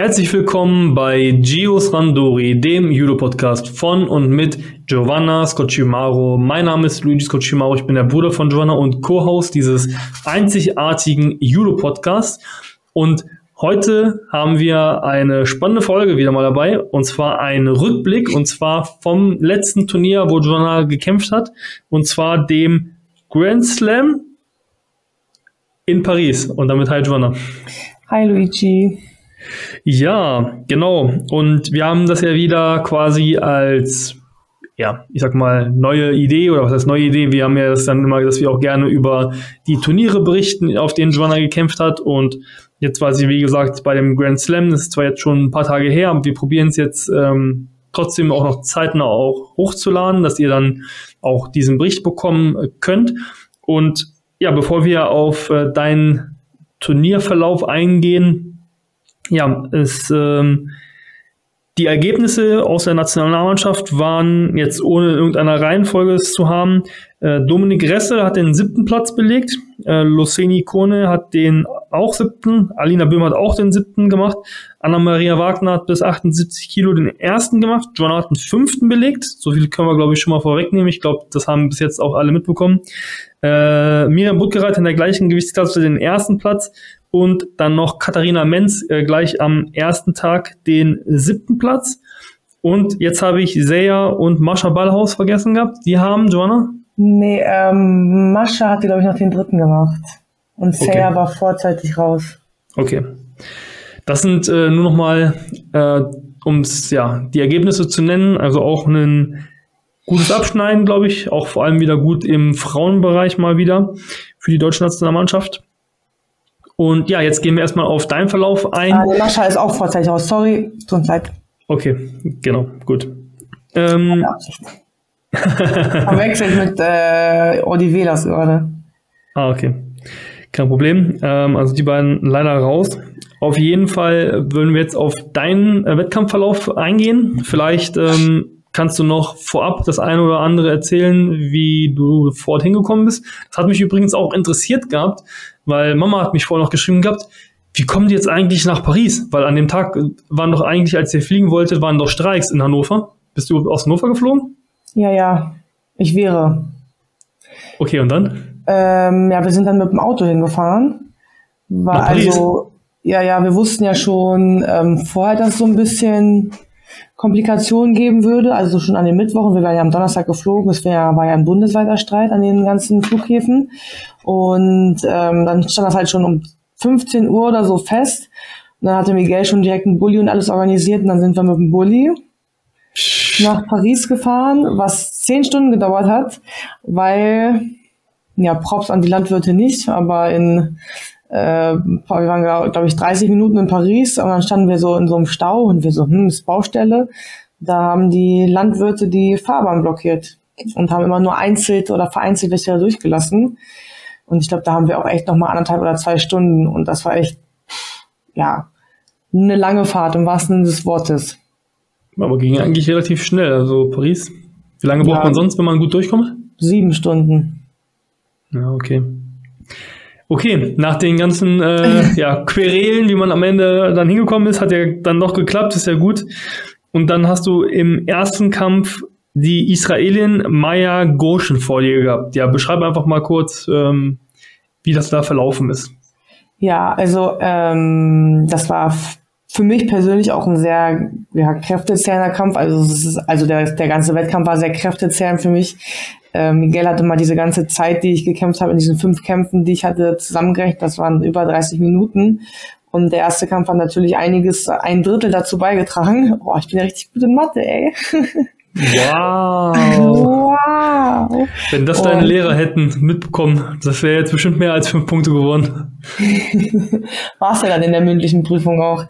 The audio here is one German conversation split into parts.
Herzlich willkommen bei Gios Randori, dem Judo-Podcast von und mit Giovanna Scocimaro. Mein Name ist Luigi Scocimaro, ich bin der Bruder von Giovanna und Co-Host dieses einzigartigen Judo-Podcasts. Und heute haben wir eine spannende Folge wieder mal dabei, und zwar ein Rückblick, und zwar vom letzten Turnier, wo Giovanna gekämpft hat, und zwar dem Grand Slam in Paris. Und damit hi Giovanna. Hi Luigi. Ja, genau. Und wir haben das ja wieder quasi als, ja, ich sag mal, neue Idee oder was heißt neue Idee? Wir haben ja das dann immer, dass wir auch gerne über die Turniere berichten, auf denen Joanna gekämpft hat. Und jetzt war sie, wie gesagt, bei dem Grand Slam. Das ist zwar jetzt schon ein paar Tage her, aber wir probieren es jetzt ähm, trotzdem auch noch zeitnah auch hochzuladen, dass ihr dann auch diesen Bericht bekommen könnt. Und ja, bevor wir auf äh, deinen Turnierverlauf eingehen, ja, es, ähm, die Ergebnisse aus der Nationalmannschaft waren jetzt ohne irgendeiner Reihenfolge zu haben. Äh, Dominik Ressel hat den siebten Platz belegt. Äh, Luceni Kone hat den auch siebten. Alina Böhm hat auch den siebten gemacht. Anna-Maria Wagner hat bis 78 Kilo den ersten gemacht. Joanna hat den fünften belegt. So viel können wir, glaube ich, schon mal vorwegnehmen. Ich glaube, das haben bis jetzt auch alle mitbekommen. Äh, Miriam Butgereit in der gleichen Gewichtsklasse den ersten Platz und dann noch Katharina Menz äh, gleich am ersten Tag den siebten Platz. Und jetzt habe ich Seja und Mascha Ballhaus vergessen gehabt. Die haben, Joanna? Nee, ähm, Mascha hat, glaube ich, noch den dritten gemacht. Und Seja okay. war vorzeitig raus. Okay. Das sind äh, nur noch mal, äh, um ja, die Ergebnisse zu nennen, also auch ein gutes Abschneiden, glaube ich, auch vor allem wieder gut im Frauenbereich mal wieder für die deutsche Nationalmannschaft. Und ja, jetzt gehen wir erstmal auf deinen Verlauf ein. Ah, Mascha ist auch vorzeitig aus. Sorry, tut uns leid. Okay, genau, gut. Ähm, Verwechselt mit äh, Odivelas gerade. Ah, okay. Kein Problem. Ähm, also die beiden leider raus. Auf jeden Fall würden wir jetzt auf deinen äh, Wettkampfverlauf eingehen. Vielleicht ähm, kannst du noch vorab das eine oder andere erzählen, wie du fort hingekommen bist. Das hat mich übrigens auch interessiert gehabt, weil Mama hat mich vorher noch geschrieben gehabt, wie kommen die jetzt eigentlich nach Paris? Weil an dem Tag waren doch eigentlich, als ihr fliegen wolltet, waren doch Streiks in Hannover. Bist du aus Hannover geflogen? Ja, ja, ich wäre. Okay, und dann? Ähm, ja, wir sind dann mit dem Auto hingefahren. War also, ja, ja, wir wussten ja schon ähm, vorher, dass so ein bisschen Komplikationen geben würde, also schon an den Mittwochen, wir waren ja am Donnerstag geflogen, es wär, war ja ein bundesweiter Streit an den ganzen Flughäfen und ähm, dann stand das halt schon um 15 Uhr oder so fest. Und dann hatte Miguel schon direkt einen Bulli und alles organisiert und dann sind wir mit dem Bulli nach Paris gefahren, was zehn Stunden gedauert hat, weil, ja, Props an die Landwirte nicht, aber in äh, wir waren, glaube ich, 30 Minuten in Paris und dann standen wir so in so einem Stau und wir so, hm, ist Baustelle. Da haben die Landwirte die Fahrbahn blockiert und haben immer nur einzeln oder vereinzelt welche durchgelassen. Und ich glaube, da haben wir auch echt noch mal anderthalb oder zwei Stunden und das war echt, ja, eine lange Fahrt im wahrsten Sinne des Wortes. Aber ging eigentlich relativ schnell. Also Paris, wie lange braucht ja, man sonst, wenn man gut durchkommt? Sieben Stunden. Ja, okay. Okay, nach den ganzen äh, ja, Querelen, wie man am Ende dann hingekommen ist, hat ja dann noch geklappt, ist ja gut. Und dann hast du im ersten Kampf die Israelin Maya Goshen vor dir gehabt. Ja, beschreib einfach mal kurz, ähm, wie das da verlaufen ist. Ja, also ähm, das war für mich persönlich auch ein sehr ja, kräftezehrender Kampf. Also, es ist, also der, der ganze Wettkampf war sehr kräftezehrend für mich. Ähm, Miguel hatte mal diese ganze Zeit, die ich gekämpft habe, in diesen fünf Kämpfen, die ich hatte, zusammengerechnet. Das waren über 30 Minuten. Und der erste Kampf hat natürlich einiges, ein Drittel dazu beigetragen. Boah, ich bin ja richtig gut in Mathe, ey. Wow. wow. Wenn das deine Lehrer hätten mitbekommen, das wäre jetzt bestimmt mehr als fünf Punkte geworden. War es ja dann in der mündlichen Prüfung auch.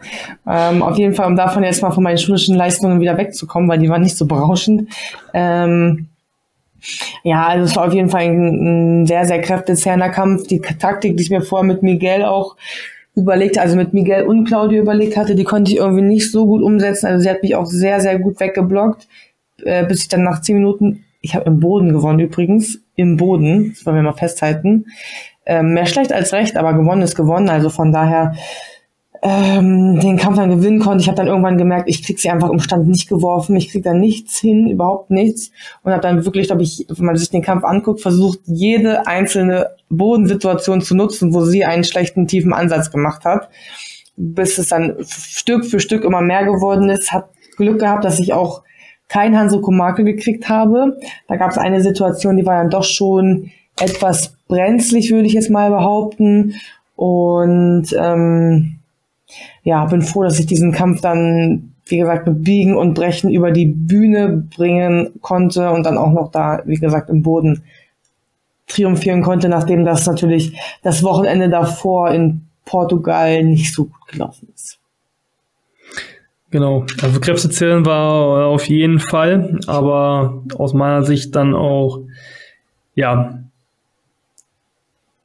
Ähm, auf jeden Fall, um davon jetzt mal von meinen schulischen Leistungen wieder wegzukommen, weil die waren nicht so berauschend. Ähm, ja, also es war auf jeden Fall ein, ein sehr, sehr kräftezehrender Kampf. Die Taktik, die ich mir vorher mit Miguel auch überlegt, also mit Miguel und Claudio überlegt hatte, die konnte ich irgendwie nicht so gut umsetzen. Also sie hat mich auch sehr, sehr gut weggeblockt, äh, bis ich dann nach zehn Minuten, ich habe im Boden gewonnen übrigens, im Boden, das wollen wir mal festhalten. Ähm, mehr schlecht als recht, aber gewonnen ist gewonnen. Also von daher ähm, den Kampf dann gewinnen konnte. Ich habe dann irgendwann gemerkt, ich krieg sie einfach im Stand nicht geworfen. Ich krieg da nichts hin, überhaupt nichts. Und habe dann wirklich, glaube ich, wenn man sich den Kampf anguckt, versucht, jede einzelne Bodensituation zu nutzen, wo sie einen schlechten, tiefen Ansatz gemacht hat. Bis es dann Stück für Stück immer mehr geworden ist. Hat Glück gehabt, dass ich auch kein Hanso Komake gekriegt habe. Da gab es eine Situation, die war dann doch schon etwas brenzlig, würde ich jetzt mal behaupten. Und ähm, ja, bin froh, dass ich diesen Kampf dann, wie gesagt, mit Biegen und Brechen über die Bühne bringen konnte und dann auch noch da, wie gesagt, im Boden triumphieren konnte, nachdem das natürlich das Wochenende davor in Portugal nicht so gut gelaufen ist. Genau, also Krebse zählen war auf jeden Fall, aber aus meiner Sicht dann auch, ja,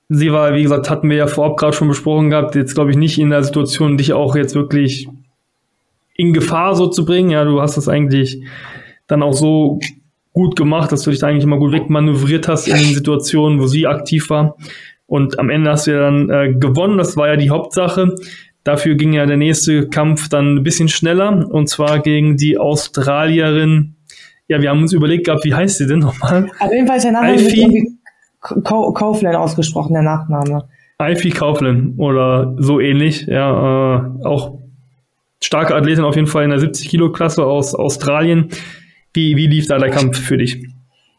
sie war, wie gesagt, hatten wir ja vorab gerade schon besprochen gehabt, jetzt glaube ich nicht in der Situation, dich auch jetzt wirklich in Gefahr so zu bringen. Ja, du hast das eigentlich dann auch so gut gemacht, dass du dich da eigentlich immer gut wegmanövriert hast in den Situationen, wo sie aktiv war. Und am Ende hast du ja dann äh, gewonnen, das war ja die Hauptsache. Dafür ging ja der nächste Kampf dann ein bisschen schneller, und zwar gegen die Australierin. Ja, wir haben uns überlegt gehabt, wie heißt sie denn nochmal? Auf jeden Fall ist der Name Kaufland ausgesprochen, der Nachname. Ivy Kaufland oder so ähnlich, ja, äh, auch starke Athletin auf jeden Fall in der 70-Kilo-Klasse aus Australien. Wie, wie lief da der Kampf für dich?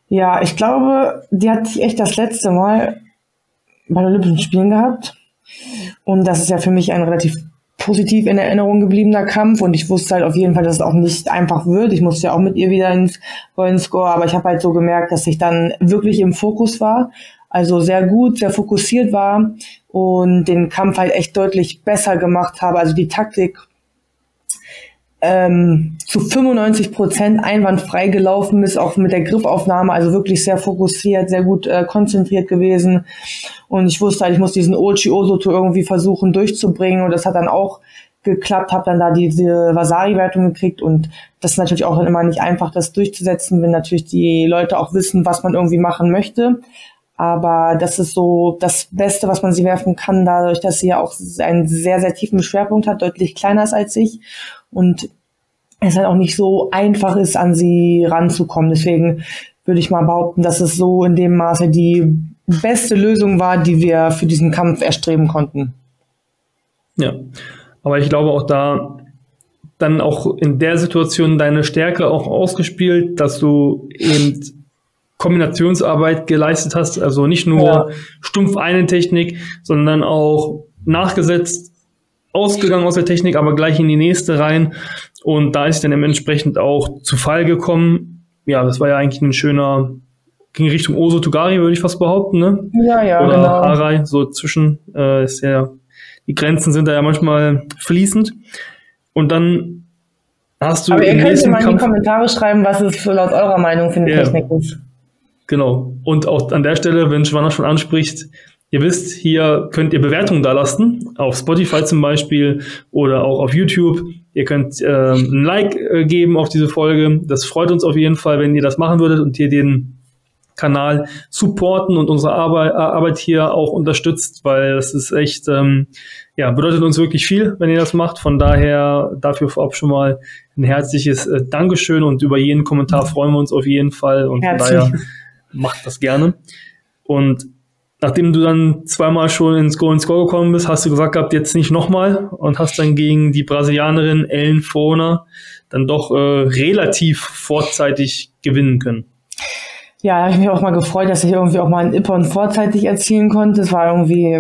Ja, ich glaube, die hat sich echt das letzte Mal bei den Olympischen Spielen gehabt. Und das ist ja für mich ein relativ positiv in Erinnerung gebliebener Kampf und ich wusste halt auf jeden Fall, dass es auch nicht einfach wird. Ich musste ja auch mit ihr wieder ins Golden Score, aber ich habe halt so gemerkt, dass ich dann wirklich im Fokus war, also sehr gut, sehr fokussiert war und den Kampf halt echt deutlich besser gemacht habe. Also die Taktik ähm, zu 95 Prozent einwandfrei gelaufen ist, auch mit der Griffaufnahme, also wirklich sehr fokussiert, sehr gut äh, konzentriert gewesen. Und ich wusste halt, ich muss diesen Ochi Osoto irgendwie versuchen durchzubringen und das hat dann auch geklappt, habe dann da diese Vasari-Wertung gekriegt und das ist natürlich auch dann immer nicht einfach, das durchzusetzen, wenn natürlich die Leute auch wissen, was man irgendwie machen möchte. Aber das ist so das Beste, was man sie werfen kann, dadurch, dass sie ja auch einen sehr, sehr tiefen Schwerpunkt hat, deutlich kleiner ist als ich und es halt auch nicht so einfach ist, an sie ranzukommen. Deswegen würde ich mal behaupten, dass es so in dem Maße die beste Lösung war, die wir für diesen Kampf erstreben konnten. Ja, aber ich glaube auch da dann auch in der Situation deine Stärke auch ausgespielt, dass du eben Kombinationsarbeit geleistet hast, also nicht nur ja. stumpf eine Technik, sondern auch nachgesetzt ausgegangen aus der Technik, aber gleich in die nächste rein. Und da ist dann dementsprechend auch zu Fall gekommen. Ja, das war ja eigentlich ein schöner, ging Richtung Oso Tugari, würde ich fast behaupten, ne? Ja, ja, Oder genau. Harai, so zwischen, äh, ist ja, die Grenzen sind da ja manchmal fließend. Und dann hast du. Aber ihr könnt mal in die Kommentare schreiben, was es für laut eurer Meinung für eine yeah. Technik ist. Genau. Und auch an der Stelle, wenn Schwanner schon anspricht, Ihr wisst, hier könnt ihr Bewertungen da lassen, auf Spotify zum Beispiel oder auch auf YouTube. Ihr könnt äh, ein Like äh, geben auf diese Folge. Das freut uns auf jeden Fall, wenn ihr das machen würdet und ihr den Kanal supporten und unsere Arbeit, äh, Arbeit hier auch unterstützt, weil das ist echt, ähm, ja, bedeutet uns wirklich viel, wenn ihr das macht. Von daher dafür vorab schon mal ein herzliches äh, Dankeschön und über jeden Kommentar freuen wir uns auf jeden Fall und Herzlich. von daher macht das gerne. Und nachdem du dann zweimal schon ins Golden Score gekommen bist, hast du gesagt gehabt, jetzt nicht nochmal und hast dann gegen die Brasilianerin Ellen Fona dann doch äh, relativ vorzeitig gewinnen können. Ja, da habe ich mich auch mal gefreut, dass ich irgendwie auch mal einen Ippon vorzeitig erzielen konnte. Es war irgendwie,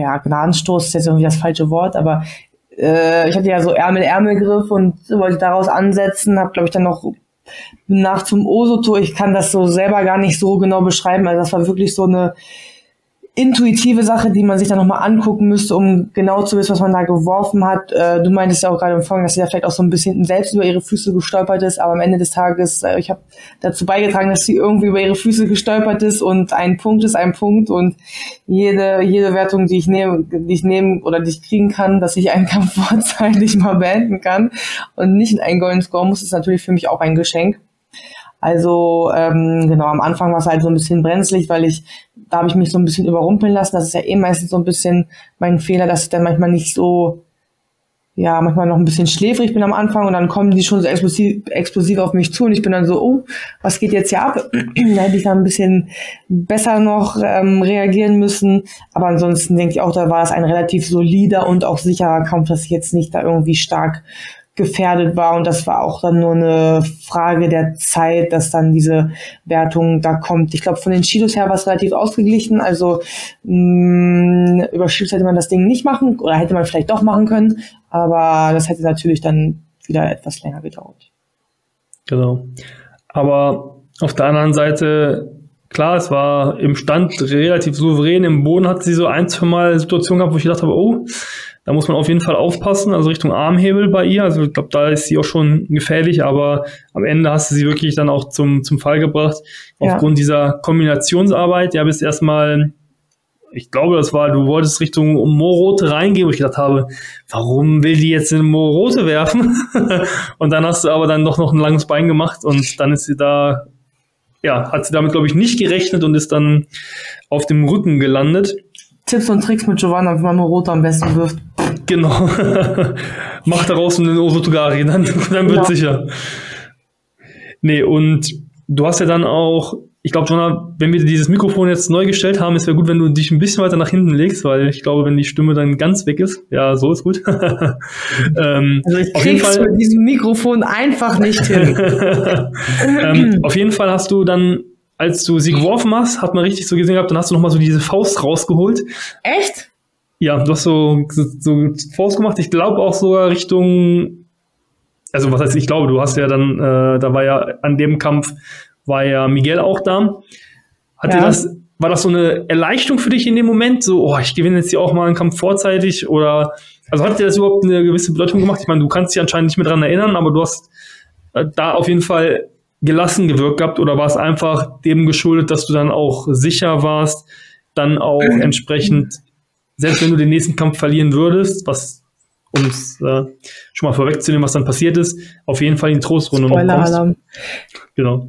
ja, Gnadenstoß ist jetzt irgendwie das falsche Wort, aber äh, ich hatte ja so Ärmel-Ärmelgriff und wollte daraus ansetzen, habe, glaube ich, dann noch nach zum Osoto, ich kann das so selber gar nicht so genau beschreiben, also das war wirklich so eine intuitive Sache, die man sich dann nochmal angucken müsste, um genau zu wissen, was man da geworfen hat. Äh, du meintest ja auch gerade im Vorgang, dass sie ja vielleicht auch so ein bisschen selbst über ihre Füße gestolpert ist, aber am Ende des Tages, äh, ich habe dazu beigetragen, dass sie irgendwie über ihre Füße gestolpert ist und ein Punkt ist ein Punkt und jede, jede Wertung, die ich nehme, die ich nehmen oder die ich kriegen kann, dass ich einen Kampf vorzeitig mal beenden kann und nicht in einen Golden Score muss, ist natürlich für mich auch ein Geschenk. Also ähm, genau, am Anfang war es halt so ein bisschen brenzlig, weil ich, da habe ich mich so ein bisschen überrumpeln lassen. Das ist ja eh meistens so ein bisschen mein Fehler, dass ich dann manchmal nicht so ja, manchmal noch ein bisschen schläfrig bin am Anfang und dann kommen die schon so explosiv, explosiv auf mich zu und ich bin dann so, oh, was geht jetzt hier ab? da hätte ich dann ein bisschen besser noch ähm, reagieren müssen. Aber ansonsten denke ich auch, da war es ein relativ solider und auch sicherer Kampf, dass ich jetzt nicht da irgendwie stark gefährdet war und das war auch dann nur eine Frage der Zeit, dass dann diese Wertung da kommt. Ich glaube, von den Chilos her war es relativ ausgeglichen, also mh, mm, über Chilos hätte man das Ding nicht machen oder hätte man vielleicht doch machen können, aber das hätte natürlich dann wieder etwas länger gedauert. Genau. Aber auf der anderen Seite, klar, es war im Stand relativ souverän. Im Boden hat sie so ein, zwei Mal Situationen gehabt, wo ich gedacht habe, oh, da muss man auf jeden Fall aufpassen, also Richtung Armhebel bei ihr. Also ich glaube, da ist sie auch schon gefährlich, aber am Ende hast du sie wirklich dann auch zum, zum Fall gebracht. Ja. Aufgrund dieser Kombinationsarbeit, ja, bist erstmal, ich glaube, das war, du wolltest Richtung Morote reingehen, wo ich gedacht habe, warum will die jetzt in Morote werfen? und dann hast du aber dann doch noch ein langes Bein gemacht und dann ist sie da, ja, hat sie damit, glaube ich, nicht gerechnet und ist dann auf dem Rücken gelandet. Tipps und Tricks mit Giovanna, wie man Morote am besten wirft. Genau. Mach daraus einen Orotogari, dann, dann wird ja. sicher. Nee, und du hast ja dann auch, ich glaube, Jonah, wenn wir dieses Mikrofon jetzt neu gestellt haben, ist ja gut, wenn du dich ein bisschen weiter nach hinten legst, weil ich glaube, wenn die Stimme dann ganz weg ist, ja, so ist gut. ähm, also ich krieg's mit diesem Mikrofon einfach nicht hin. ähm, auf jeden Fall hast du dann als du sie geworfen hast, hat man richtig so gesehen gehabt, dann hast du nochmal so diese Faust rausgeholt. Echt? Ja, du hast so, so, so Faust gemacht. Ich glaube auch sogar Richtung, also was heißt, ich glaube, du hast ja dann, äh, da war ja an dem Kampf, war ja Miguel auch da. Hat ja. das, war das so eine Erleichterung für dich in dem Moment? So, oh, ich gewinne jetzt hier auch mal einen Kampf vorzeitig oder, also hat dir das überhaupt eine gewisse Bedeutung gemacht? Ich meine, du kannst dich anscheinend nicht mehr dran erinnern, aber du hast äh, da auf jeden Fall gelassen gewirkt gehabt oder war es einfach dem geschuldet, dass du dann auch sicher warst, dann auch mhm. entsprechend selbst wenn du den nächsten Kampf verlieren würdest, was um es äh, schon mal vorwegzunehmen, was dann passiert ist, auf jeden Fall in die Trostrunde noch kommst. Genau.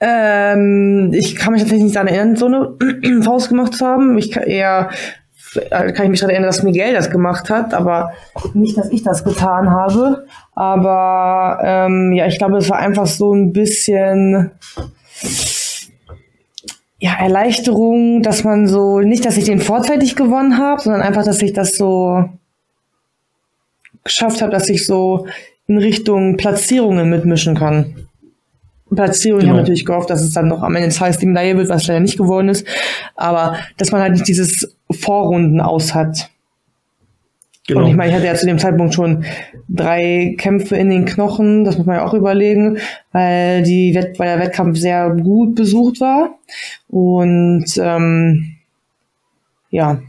Ähm, ich kann mich tatsächlich nicht daran erinnern, so eine Faust gemacht zu haben. Ich kann eher kann ich mich daran erinnern, dass Miguel das gemacht hat, aber nicht, dass ich das getan habe. Aber ähm, ja, ich glaube, es war einfach so ein bisschen ja, Erleichterung, dass man so, nicht, dass ich den vorzeitig gewonnen habe, sondern einfach, dass ich das so geschafft habe, dass ich so in Richtung Platzierungen mitmischen kann. Platzierung, genau. ich habe natürlich gehofft, dass es dann noch am Ende des Tages die Medaille wird, was leider nicht geworden ist, aber dass man halt nicht dieses Vorrunden aus hat. Genau. Und ich meine, ich hatte ja zu dem Zeitpunkt schon drei Kämpfe in den Knochen, das muss man ja auch überlegen, weil, die Wett weil der Wettkampf sehr gut besucht war. Und ähm, ja.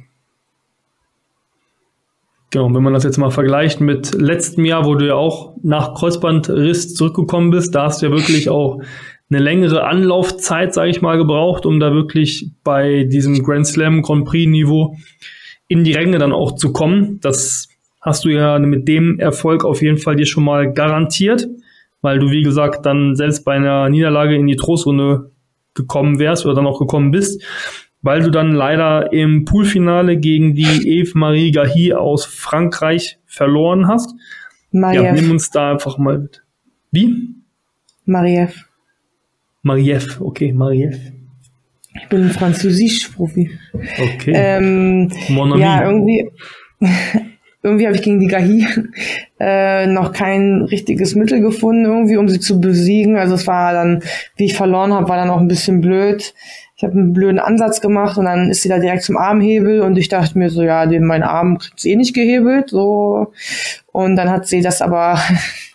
Genau, wenn man das jetzt mal vergleicht mit letztem Jahr, wo du ja auch nach Kreuzbandriss zurückgekommen bist, da hast du ja wirklich auch eine längere Anlaufzeit, sage ich mal, gebraucht, um da wirklich bei diesem Grand Slam Grand Prix Niveau in die Ränge dann auch zu kommen. Das hast du ja mit dem Erfolg auf jeden Fall dir schon mal garantiert, weil du, wie gesagt, dann selbst bei einer Niederlage in die Trostrunde gekommen wärst oder dann auch gekommen bist, weil du dann leider im Poolfinale gegen die Eve Marie Gahi aus Frankreich verloren hast. Mariev. Ja, nimm uns da einfach mal mit. Wie? Mariev. Mariev, okay, Mariev. Ich bin Französisch-Profi. Okay. Ähm, ja, irgendwie, irgendwie habe ich gegen die Gahi äh, noch kein richtiges Mittel gefunden, irgendwie, um sie zu besiegen. Also es war dann, wie ich verloren habe, war dann auch ein bisschen blöd. Ich habe einen blöden Ansatz gemacht und dann ist sie da direkt zum Armhebel und ich dachte mir so, ja, den mein Arm kriegt sie eh nicht gehebelt, so. Und dann hat sie das aber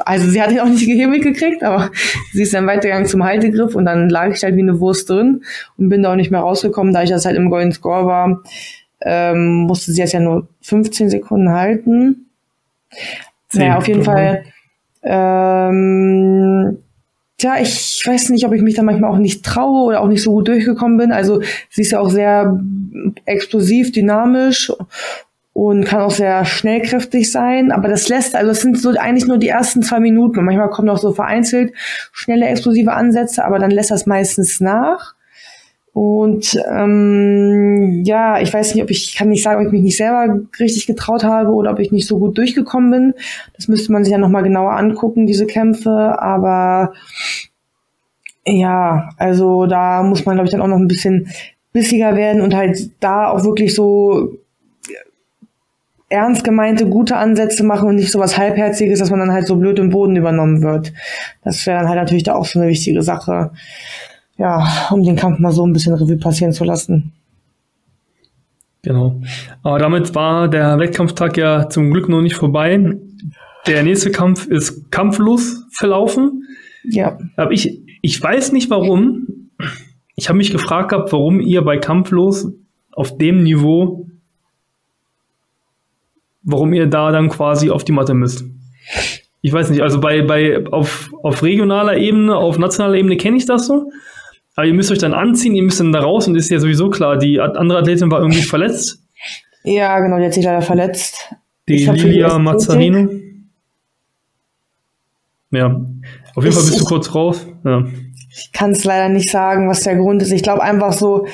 also sie hat ihn auch nicht gehebelt gekriegt, aber sie ist dann weitergegangen zum Haltegriff und dann lag ich halt wie eine Wurst drin und bin da auch nicht mehr rausgekommen, da ich das halt im Golden Score war. Ähm, musste sie jetzt ja nur 15 Sekunden halten. Naja, auf jeden Fall. Ähm, tja, ich weiß nicht, ob ich mich da manchmal auch nicht traue oder auch nicht so gut durchgekommen bin. Also sie ist ja auch sehr explosiv, dynamisch und kann auch sehr schnellkräftig sein. Aber das lässt, also es sind so eigentlich nur die ersten zwei Minuten. Und manchmal kommen auch so vereinzelt schnelle explosive Ansätze, aber dann lässt das meistens nach. Und ähm, ja, ich weiß nicht, ob ich kann nicht sagen, ob ich mich nicht selber richtig getraut habe oder ob ich nicht so gut durchgekommen bin. Das müsste man sich ja nochmal genauer angucken, diese Kämpfe. Aber ja, also da muss man, glaube ich, dann auch noch ein bisschen bissiger werden und halt da auch wirklich so ernst gemeinte, gute Ansätze machen und nicht so was Halbherziges, dass man dann halt so blöd im Boden übernommen wird. Das wäre dann halt natürlich da auch so eine wichtige Sache ja, um den Kampf mal so ein bisschen Revue passieren zu lassen. Genau. Aber damit war der Wettkampftag ja zum Glück noch nicht vorbei. Der nächste Kampf ist kampflos verlaufen. Ja. Aber ich, ich weiß nicht warum. Ich habe mich gefragt gehabt, warum ihr bei kampflos auf dem Niveau, warum ihr da dann quasi auf die Matte müsst. Ich weiß nicht, also bei, bei auf, auf regionaler Ebene, auf nationaler Ebene kenne ich das so. Aber ihr müsst euch dann anziehen, ihr müsst dann da raus und ist ja sowieso klar, die andere Athletin war irgendwie verletzt. Ja, genau, die hat sich leider verletzt. Die Lilia Mazzarino. Ja, auf jeden ich, Fall bist du kurz raus. Ja. Ich kann es leider nicht sagen, was der Grund ist. Ich glaube einfach so,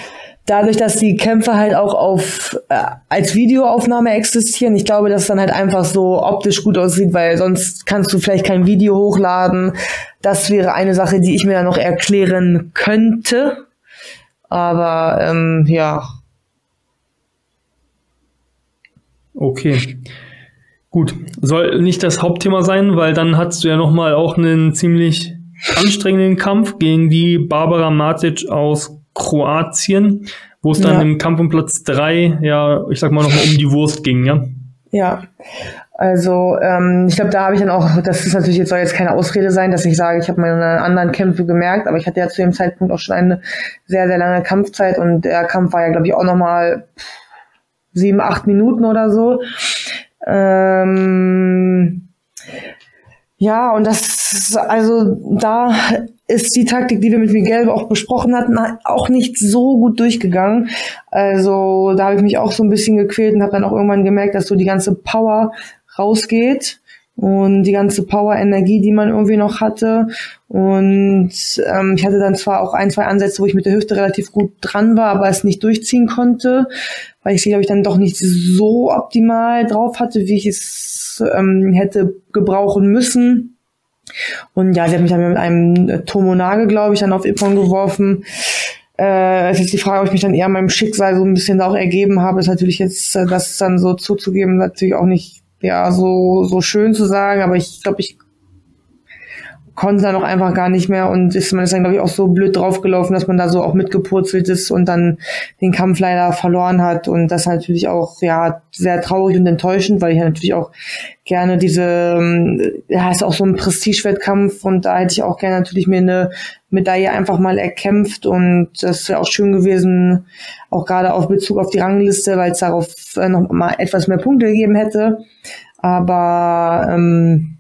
dadurch, dass die Kämpfe halt auch auf äh, als Videoaufnahme existieren, ich glaube, dass es dann halt einfach so optisch gut aussieht, weil sonst kannst du vielleicht kein Video hochladen. Das wäre eine Sache, die ich mir dann noch erklären könnte. Aber ähm, ja. Okay. Gut, soll nicht das Hauptthema sein, weil dann hattest du ja noch mal auch einen ziemlich anstrengenden Kampf gegen die Barbara Matic aus Kroatien, wo es dann ja. im Kampf um Platz drei, ja, ich sag mal nochmal um die Wurst ging, ja? Ja. Also ähm, ich glaube, da habe ich dann auch, das ist natürlich jetzt soll jetzt keine Ausrede sein, dass ich sage, ich habe meine anderen Kämpfe gemerkt, aber ich hatte ja zu dem Zeitpunkt auch schon eine sehr, sehr lange Kampfzeit und der Kampf war ja, glaube ich, auch nochmal sieben, acht Minuten oder so. Ähm, ja, und das, also da ist die Taktik, die wir mit Miguel auch besprochen hatten, auch nicht so gut durchgegangen. Also da habe ich mich auch so ein bisschen gequält und habe dann auch irgendwann gemerkt, dass so die ganze Power rausgeht und die ganze Power-Energie, die man irgendwie noch hatte. Und ähm, ich hatte dann zwar auch ein, zwei Ansätze, wo ich mit der Hüfte relativ gut dran war, aber es nicht durchziehen konnte, weil ich sie, glaube ich, dann doch nicht so optimal drauf hatte, wie ich es ähm, hätte gebrauchen müssen. Und ja, sie hat mich dann mit einem Tomonage, glaube ich, dann auf Ippon geworfen. Äh, es ist die Frage, ob ich mich dann eher meinem Schicksal so ein bisschen auch ergeben habe, ist natürlich jetzt, äh, das dann so zuzugeben, natürlich auch nicht ja so so schön zu sagen, aber ich glaube, ich konnte dann auch einfach gar nicht mehr und ist man ist dann glaube ich auch so blöd draufgelaufen, dass man da so auch mitgepurzelt ist und dann den Kampf leider verloren hat und das natürlich auch ja sehr traurig und enttäuschend, weil ich natürlich auch gerne diese ähm, ja ist auch so ein Prestigewettkampf und da hätte ich auch gerne natürlich mir eine Medaille einfach mal erkämpft und das wäre auch schön gewesen, auch gerade auf Bezug auf die Rangliste, weil es darauf äh, noch mal etwas mehr Punkte gegeben hätte, aber ähm,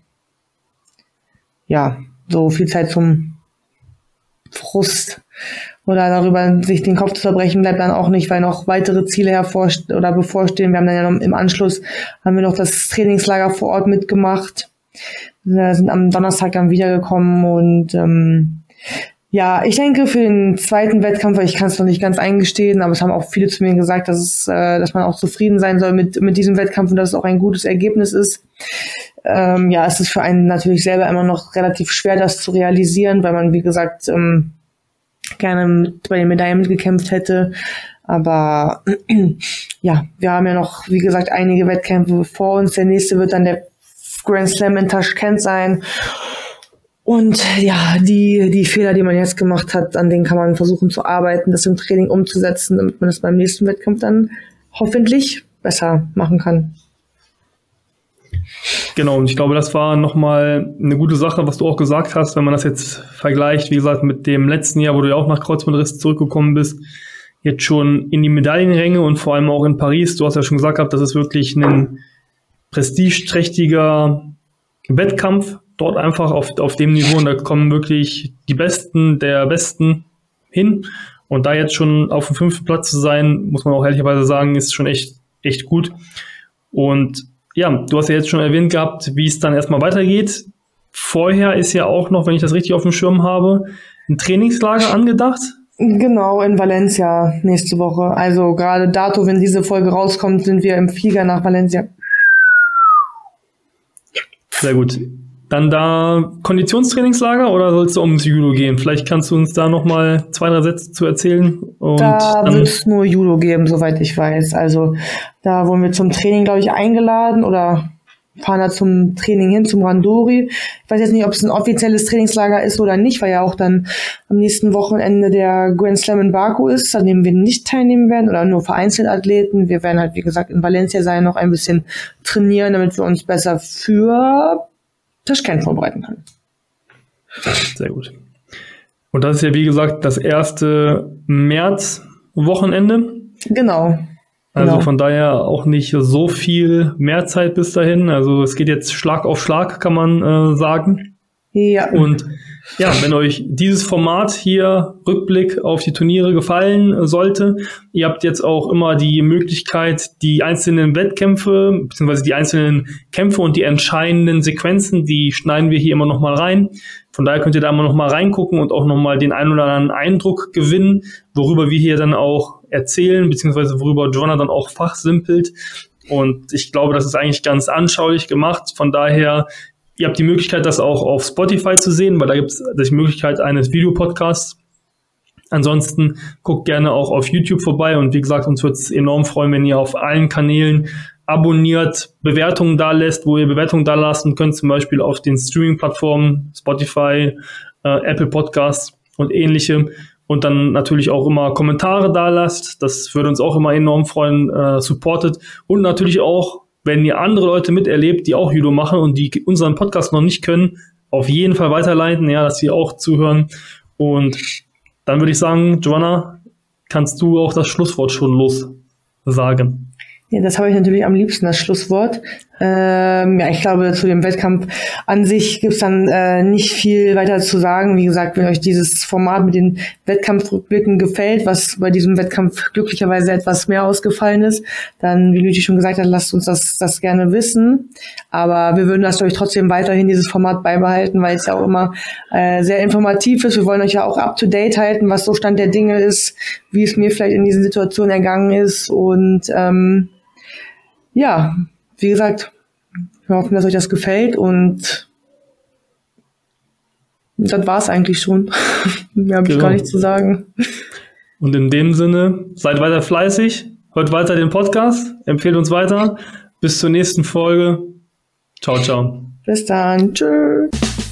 ja, so viel Zeit zum Frust oder darüber sich den Kopf zu zerbrechen bleibt dann auch nicht, weil noch weitere Ziele hervor oder bevorstehen. Wir haben dann ja noch im Anschluss haben wir noch das Trainingslager vor Ort mitgemacht. Wir sind am Donnerstag dann wiedergekommen und ähm, ja, ich denke für den zweiten Wettkampf, ich kann es noch nicht ganz eingestehen, aber es haben auch viele zu mir gesagt, dass es, äh, dass man auch zufrieden sein soll mit mit diesem Wettkampf und dass es auch ein gutes Ergebnis ist ähm, ja, es ist für einen natürlich selber immer noch relativ schwer, das zu realisieren, weil man, wie gesagt, ähm, gerne mit, bei den Medaillen mitgekämpft hätte. Aber ja, wir haben ja noch, wie gesagt, einige Wettkämpfe vor uns. Der nächste wird dann der Grand Slam in Tashkent sein. Und ja, die, die Fehler, die man jetzt gemacht hat, an denen kann man versuchen zu arbeiten, das im Training umzusetzen, damit man das beim nächsten Wettkampf dann hoffentlich besser machen kann. Genau, und ich glaube, das war nochmal eine gute Sache, was du auch gesagt hast, wenn man das jetzt vergleicht, wie gesagt, mit dem letzten Jahr, wo du ja auch nach Kreuzbandriss zurückgekommen bist, jetzt schon in die Medaillenränge und vor allem auch in Paris. Du hast ja schon gesagt das ist wirklich ein prestigeträchtiger Wettkampf dort einfach auf, auf dem Niveau und da kommen wirklich die Besten der Besten hin. Und da jetzt schon auf dem fünften Platz zu sein, muss man auch ehrlicherweise sagen, ist schon echt, echt gut. Und ja, du hast ja jetzt schon erwähnt gehabt, wie es dann erstmal weitergeht. Vorher ist ja auch noch, wenn ich das richtig auf dem Schirm habe, ein Trainingslager angedacht Genau, in Valencia nächste Woche. Also gerade dato, wenn diese Folge rauskommt, sind wir im Flieger nach Valencia. Sehr gut. Dann da Konditionstrainingslager oder soll es ums Judo gehen? Vielleicht kannst du uns da nochmal zwei, drei Sätze zu erzählen. Und da wird es nur Judo geben, soweit ich weiß. Also da wurden wir zum Training, glaube ich, eingeladen oder fahren da zum Training hin, zum Randori. Ich weiß jetzt nicht, ob es ein offizielles Trainingslager ist oder nicht, weil ja auch dann am nächsten Wochenende der Grand Slam in Baku ist, an dem wir nicht teilnehmen werden oder nur vereinzelt Athleten. Wir werden halt, wie gesagt, in Valencia sein, noch ein bisschen trainieren, damit wir uns besser für Tischkern vorbereiten können. Sehr gut. Und das ist ja, wie gesagt, das erste März-Wochenende. Genau. Also genau. von daher auch nicht so viel mehr Zeit bis dahin. Also es geht jetzt Schlag auf Schlag, kann man äh, sagen. Ja. Und ja, wenn euch dieses Format hier Rückblick auf die Turniere gefallen sollte, ihr habt jetzt auch immer die Möglichkeit, die einzelnen Wettkämpfe beziehungsweise die einzelnen Kämpfe und die entscheidenden Sequenzen, die schneiden wir hier immer noch mal rein. Von daher könnt ihr da immer noch mal reingucken und auch noch mal den einen oder anderen Eindruck gewinnen, worüber wir hier dann auch erzählen beziehungsweise worüber Joanna dann auch fachsimpelt. Und ich glaube, das ist eigentlich ganz anschaulich gemacht. Von daher Ihr habt die Möglichkeit, das auch auf Spotify zu sehen, weil da gibt es die Möglichkeit eines Videopodcasts. Ansonsten guckt gerne auch auf YouTube vorbei und wie gesagt, uns würde es enorm freuen, wenn ihr auf allen Kanälen abonniert, Bewertungen da lässt, wo ihr Bewertungen da lassen könnt, zum Beispiel auf den Streaming-Plattformen Spotify, äh, Apple Podcasts und ähnliche. Und dann natürlich auch immer Kommentare da lasst. Das würde uns auch immer enorm freuen, äh, supportet. Und natürlich auch wenn ihr andere Leute miterlebt, die auch Judo machen und die unseren Podcast noch nicht können, auf jeden Fall weiterleiten, ja, dass sie auch zuhören. Und dann würde ich sagen, Joanna, kannst du auch das Schlusswort schon los sagen? Ja, das habe ich natürlich am liebsten, das Schlusswort. Ähm, ja, ich glaube, zu dem Wettkampf an sich gibt's dann äh, nicht viel weiter zu sagen. Wie gesagt, wenn euch dieses Format mit den Wettkampfrückblicken gefällt, was bei diesem Wettkampf glücklicherweise etwas mehr ausgefallen ist, dann, wie Lüthi schon gesagt hat, lasst uns das, das gerne wissen. Aber wir würden das euch trotzdem weiterhin dieses Format beibehalten, weil es ja auch immer äh, sehr informativ ist. Wir wollen euch ja auch up-to-date halten, was so Stand der Dinge ist, wie es mir vielleicht in diesen Situationen ergangen ist und ähm, ja, wie gesagt, wir hoffen, dass euch das gefällt und das war es eigentlich schon. Mehr habe genau. ich gar nicht zu sagen. Und in dem Sinne, seid weiter fleißig, hört weiter den Podcast, empfehlt uns weiter. Bis zur nächsten Folge. Ciao, ciao. Bis dann. Tschüss.